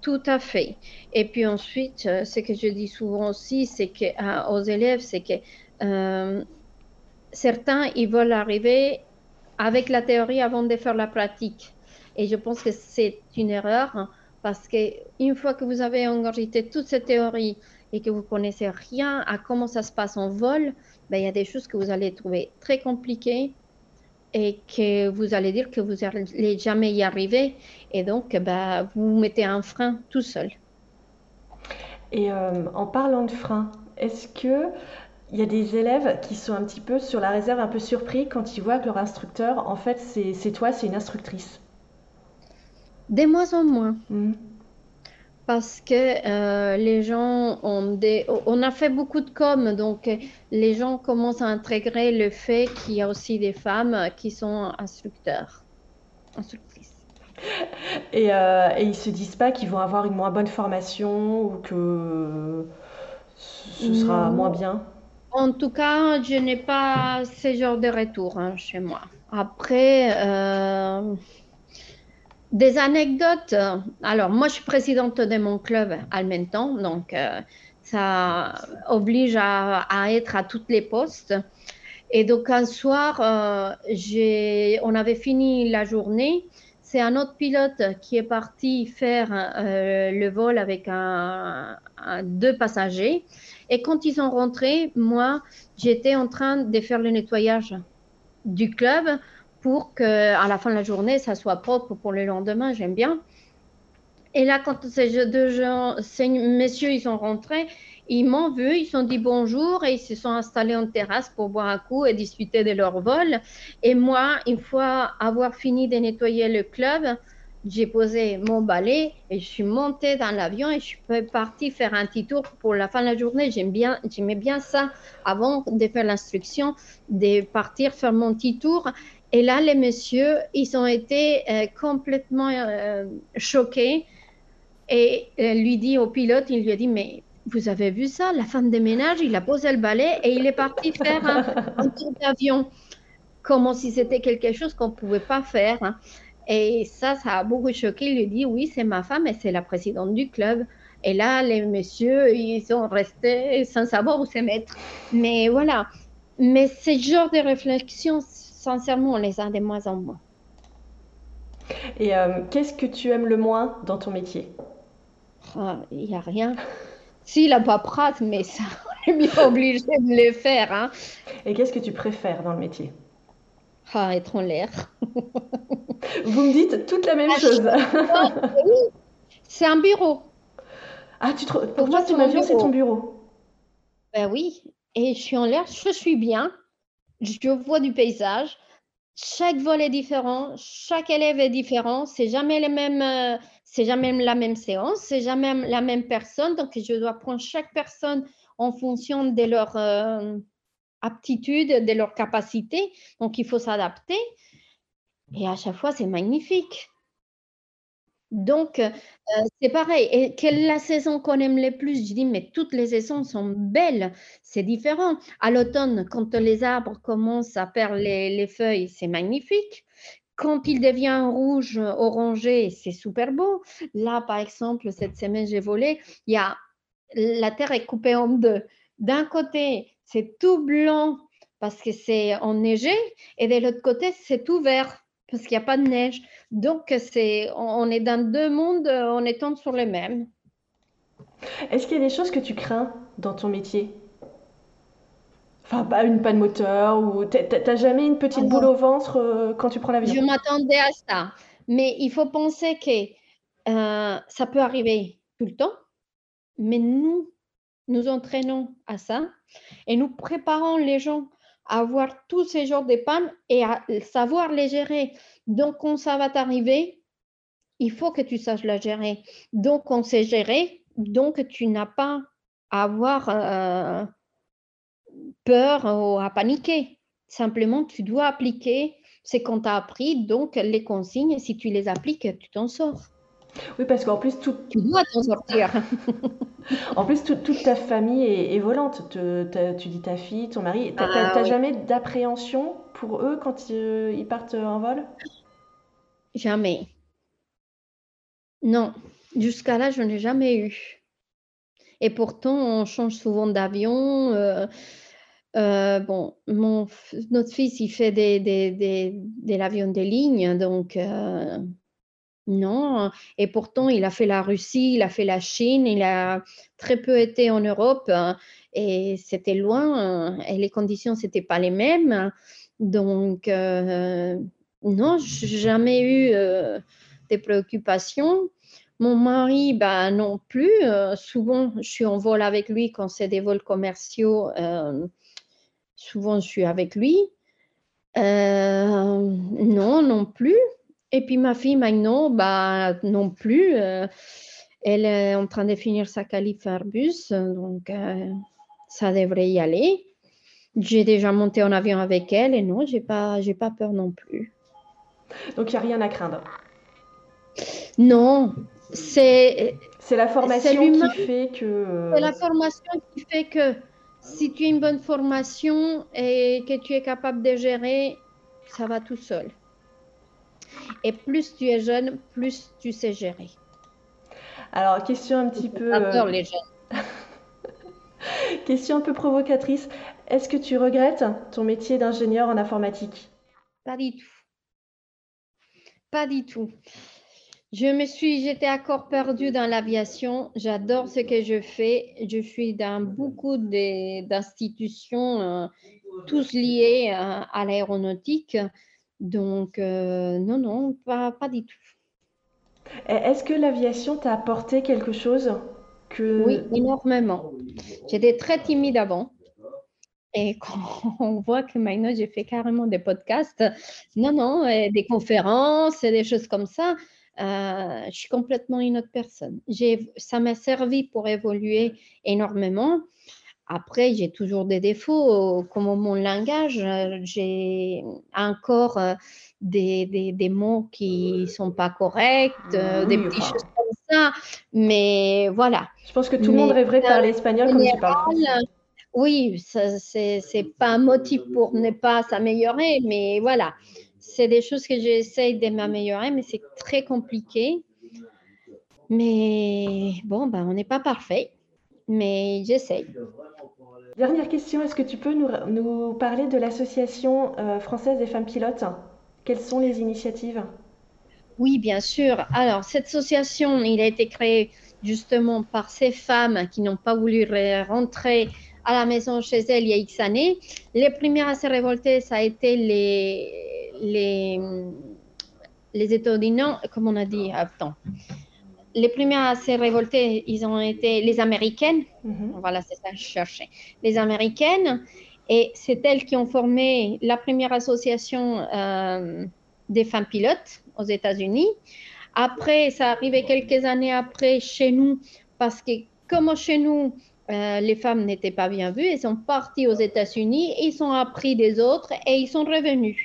Tout à fait. Et puis ensuite, euh, ce que je dis souvent aussi, c'est que aux élèves, c'est que certains ils veulent arriver avec la théorie avant de faire la pratique. Et je pense que c'est une erreur hein, parce qu'une fois que vous avez engagé toute cette théorie et que vous connaissez rien à comment ça se passe en vol, ben, il y a des choses que vous allez trouver très compliquées et que vous allez dire que vous n'allez jamais y arriver. Et donc, ben, vous mettez un frein tout seul. Et euh, en parlant de frein, est-ce que il y a des élèves qui sont un petit peu sur la réserve, un peu surpris quand ils voient que leur instructeur, en fait, c'est toi, c'est une instructrice? De moins en moins. Mm. Parce que euh, les gens ont des... On a fait beaucoup de com, donc les gens commencent à intégrer le fait qu'il y a aussi des femmes qui sont instructeurs, instructrices. Et, euh, et ils se disent pas qu'ils vont avoir une moins bonne formation ou que ce sera moins bien? En tout cas, je n'ai pas ce genre de retour hein, chez moi. Après... Euh, des anecdotes. Alors, moi, je suis présidente de mon club en même temps, donc euh, ça oblige à, être à toutes les postes. Et donc, un soir, euh, on avait fini la journée. C'est un autre pilote qui est parti faire euh, le vol avec deux passagers. Et quand ils sont rentrés, moi, j'étais en train de faire le nettoyage du club pour qu'à la fin de la journée, ça soit propre pour le lendemain. J'aime bien. Et là, quand ces deux gens, ces messieurs, ils sont rentrés, ils m'ont vu, ils se sont dit bonjour et ils se sont installés en terrasse pour boire un coup et discuter de leur vol. Et moi, une fois avoir fini de nettoyer le club, j'ai posé mon balai et je suis montée dans l'avion et je suis partie faire un petit tour pour la fin de la journée. J'aime bien, j'aimais bien ça avant de faire l'instruction, de partir faire mon petit tour et là, les messieurs, ils ont été euh, complètement euh, choqués. Et euh, lui dit au pilote, il lui a dit, mais vous avez vu ça? La femme de ménage, il a posé le balai et il est parti faire un, tour d'avion. Comme si c'était quelque chose qu'on ne pouvait pas faire. Hein. Et ça, ça a beaucoup choqué. Il lui dit, oui, c'est ma femme et c'est la présidente du club. Et là, les messieurs, ils sont restés sans savoir où se mettre. Mais voilà. Mais ce genre de réflexion, sincèrement, on les a de moins en moins. Et euh, qu'est-ce que tu aimes le moins dans ton métier? Ah, Il n'y a rien. Si, la paperasse, mais ça, on est bien obligé de le faire. Hein. Et qu'est-ce que tu préfères dans le métier? Ah, Être en l'air. Vous me dites toute la même ah, chose. c'est un bureau. Ah, tu pour, pour toi, ton avion, c'est ton bureau. Ben oui. Et je suis en l'air, je suis bien je vois du paysage. Chaque vol est différent, chaque élève est différent. C'est jamais euh, jamais la même séance, c'est jamais la même personne. Donc, je dois prendre chaque personne en fonction de leur euh, aptitude, de leur capacité. Donc, il faut s'adapter. Et à chaque fois, c'est magnifique. Donc, euh, c'est pareil. Et quelle est la saison qu'on aime le plus? Je dis, mais toutes les saisons sont belles. C'est différent. À l'automne, quand les arbres commencent à perdre les, feuilles, c'est magnifique. Quand il devient rouge, orangé, c'est super beau. Là, par exemple, cette semaine, j'ai volé. Il la terre est coupée en deux. D'un côté, c'est tout blanc parce que c'est enneigé et de l'autre côté, c'est ouvert parce qu'il n'y a pas de neige. Donc, c'est, on est dans deux mondes en étant sur les mêmes. Est-ce qu'il y a des choses que tu crains dans ton métier? Enfin, pas une panne moteur ou t'as jamais une petite boule au ventre euh, quand tu prends l'avion? Je m'attendais à ça, mais il faut penser que euh, ça peut arriver tout le temps, mais nous nous entraînons à ça et nous préparons les gens avoir tous ces genres de pannes et à savoir les gérer. Donc, quand ça va t'arriver, il faut que tu saches la gérer. Donc, on sait gérer, donc tu n'as pas à avoir euh, peur ou à paniquer. Simplement, tu dois appliquer ce qu'on t'a appris, donc les consignes, si tu les appliques, tu t'en sors. Oui, parce qu'en plus, tout... tu dois t'en sortir. en plus, toute ta famille est, volante. tu dis ta fille, ton mari. Tu n'as ah jamais d'appréhension pour eux quand euh, ils partent en vol? Jamais. Non, jusqu'à là, je n'ai jamais eu. Et pourtant, on change souvent d'avion. Euh, euh, bon, mon, notre fils, il fait des, des, des, des avions de ligne, donc euh, non. Et pourtant, il a fait la Russie, il a fait la Chine, il a très peu été en Europe et c'était loin et les conditions, n'étaient pas les mêmes. Donc, euh, non, j'ai jamais eu des préoccupations. Mon mari, ben non plus. souvent, je suis en vol avec lui quand c'est des vols commerciaux souvent je suis avec lui. Euh, non, non plus. Et puis ma fille maintenant, bah, non plus. Euh, elle est en train de finir sa qualif Airbus, donc euh, ça devrait y aller. J'ai déjà monté en avion avec elle et non, j'ai pas, j'ai pas peur non plus. Donc il n'y a rien à craindre. Non, c'est. C'est la formation qui fait que. C'est la formation qui fait que si tu as une bonne formation et que tu es capable de gérer, ça va tout seul. Et plus tu es jeune, plus tu sais gérer. Alors, question un petit peu. J'adore les jeunes. question un peu provocatrice. Est-ce que tu regrettes ton métier d'ingénieur en informatique? Pas du tout. Pas du tout. Je me suis, j'étais encore perdue dans l'aviation. J'adore ce que je fais. Je suis dans beaucoup d'institutions, euh, tous liés euh, à, l'aéronautique. Donc, euh, non, non, pas, pas du tout. Est-ce que l'aviation t'a apporté quelque chose que... Oui, énormément. J'étais très timide avant. Et quand on voit que maintenant j'ai fait carrément des podcasts, non, non, des conférences, des choses comme ça, euh, je suis complètement une autre personne. Ça m'a servi pour évoluer énormément. Après, j'ai toujours des défauts, comme mon langage. J'ai encore euh, des, des, des, mots qui ne sont pas corrects, euh, des petites choses comme ça. Mais voilà. Je pense que tout le monde rêverait de parler espagnol comme tu parles. Oui, ce n'est pas un motif pour ne pas s'améliorer, mais voilà c'est des choses que j'essaye de m'améliorer, mais c'est très compliqué. Mais bon, ben, on n'est pas parfait, mais j'essaye. Dernière question, est-ce que tu peux nous, parler de l'Association euh, française des femmes pilotes? Quelles sont les initiatives? Oui, bien sûr. Alors, cette association, il a été créée justement par ces femmes qui n'ont pas voulu rentrer à la maison chez elles il y a X années. Les premières à se révolter, ça a été les, les, les étudiants, comme on a dit, attends. Les premières à se révolter, ils ont été les Américaines. Mhm. Voilà, c'est ça que je cherchais. Les Américaines. Et c'est elles qui ont formé la première association euh, des femmes pilotes aux États-Unis. Après, ça arrivait quelques années après chez nous, parce que comme chez nous, euh, les femmes n'étaient pas bien vues, elles sont parties aux États-Unis, ils ont appris des autres et ils sont revenus.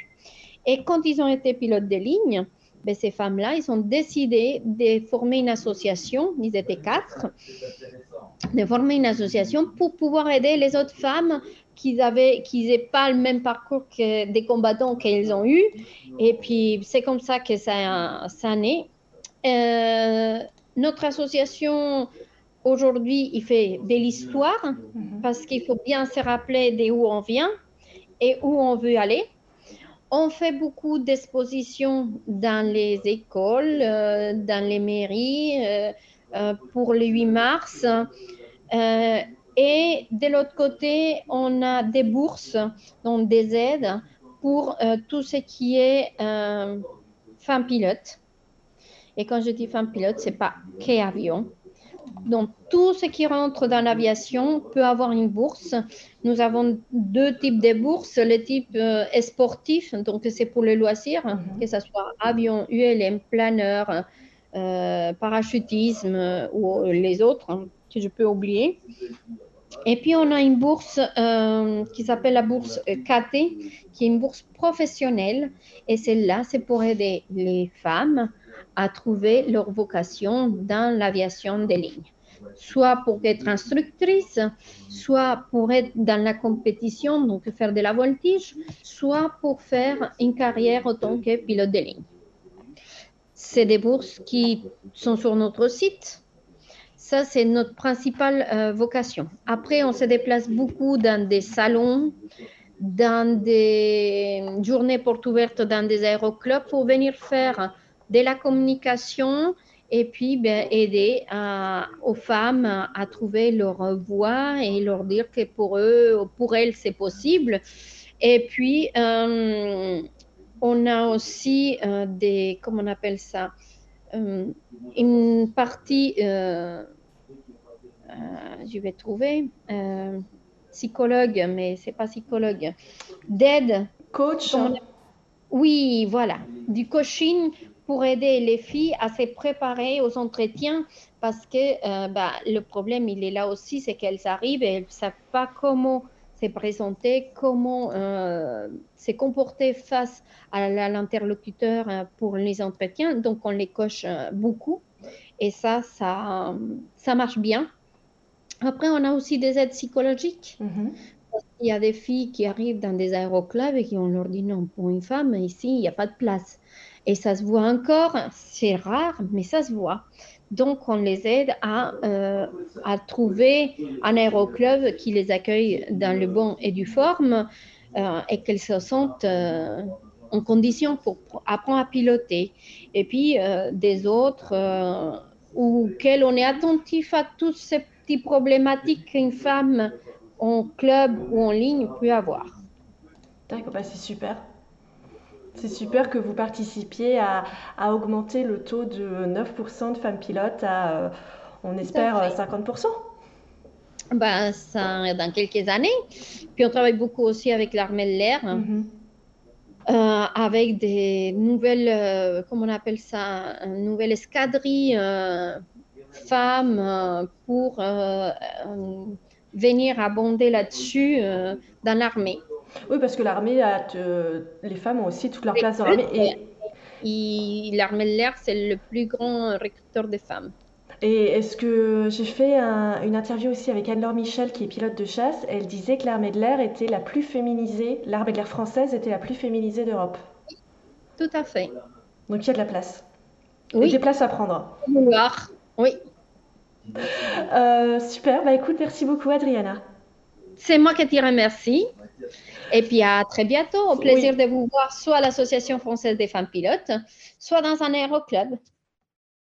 Et quand ils ont été pilotes de ligne, ben, ces femmes-là, ils ont décidé de former une association, ils étaient quatre, de former une association pour pouvoir aider les autres femmes qui n'avaient pas le même parcours que des combattants qu'ils ont eu. Et puis, c'est comme ça que ça, ça naît. Euh, notre association, aujourd'hui, il fait de l'histoire mhm. parce qu'il faut bien se rappeler d'où on vient et où on veut aller. On fait beaucoup d'expositions dans les écoles, euh, dans les mairies euh, euh, pour le 8 mars. et de l'autre côté, on a des bourses, donc des aides pour tout ce qui est femme pilote. Et quand je dis femme pilote, ce n'est pas qu'avion. Donc, tout ce qui rentre dans l'aviation peut avoir une bourse. Nous avons deux types de bourses. Le type euh, sportif, donc c'est pour les loisirs, mhm. que ce soit avion, ULM, planeur, euh, parachutisme ou les autres hein, que je peux oublier. Et puis, on a une bourse euh, qui s'appelle la bourse KT, qui est une bourse professionnelle. Et celle-là, c'est pour aider les femmes à trouver leur vocation dans l'aviation des lignes, soit pour être instructrice, soit pour être dans la compétition, donc faire de la voltige, soit pour faire une carrière en tant que pilote de ligne. C'est des bourses qui sont sur notre site. Ça, c'est notre principale euh, vocation. Après, on se déplace beaucoup dans des salons, dans des journées portes ouvertes dans des aéroclubs pour venir faire de la communication et puis ben, aider aux femmes à, trouver leur voie et leur dire que pour eux, pour elles, c'est possible. Et puis, euh, on a aussi euh, des, comment on appelle ça, euh, une partie, je vais trouver, psychologue, mais c'est pas psychologue, d'aide. Coach. Oui, voilà, du coaching pour aider les filles à se préparer aux entretiens parce que euh, bah, le problème, il est là aussi, c'est qu'elles arrivent et elles ne savent pas comment se présenter, comment euh, se comporter face à l'interlocuteur euh, pour les entretiens. Donc, on les coche beaucoup et ça, ça, ça marche bien. Après, on a aussi des aides psychologiques. Mm-hmm. Il y a des filles qui arrivent dans des aéroclubs et qui on leur dit non, pour une femme, ici, il n'y a pas de place. Et ça se voit encore, c'est rare, mais ça se voit. Donc, on les aide à, euh, trouver un aéroclub qui les accueille dans le bon et du forme euh, et qu'elles se sentent euh, en condition pour apprendre à piloter. Et puis, des autres auxquels on est attentif à toutes ces petites problématiques qu'une femme en club ou en ligne peut avoir. D'accord, bah, c'est super. C'est super que vous participiez à, augmenter le taux de 9% de femmes pilotes à, euh, on espère, 50%. Ben, ça, dans quelques années. Puis on travaille beaucoup aussi avec l'armée de l'air, mm-hmm. euh, avec des nouvelles, euh, comment on appelle ça, une nouvelle escadrille femmes pour venir abonder là-dessus dans l'armée. Oui, parce que l'armée, a les femmes ont aussi toute leur place dans l'armée. Et... L'armée de l'air, c'est le plus grand recruteur de femmes. Et est-ce que j'ai fait une interview aussi avec Anne-Laure Michel, qui est pilote de chasse. Elle disait que l'armée de l'air était la plus féminisée, l'armée de l'air française était la plus féminisée d'Europe. Tout à fait. Donc il y a de la place. Oui. Et des places à prendre. Oui. Euh, super. Bah écoute, merci beaucoup, Adriana. C'est moi qui te remercie. Et puis à très bientôt. Au plaisir de vous voir soit à l'Association française des femmes pilotes, soit dans un aéroclub.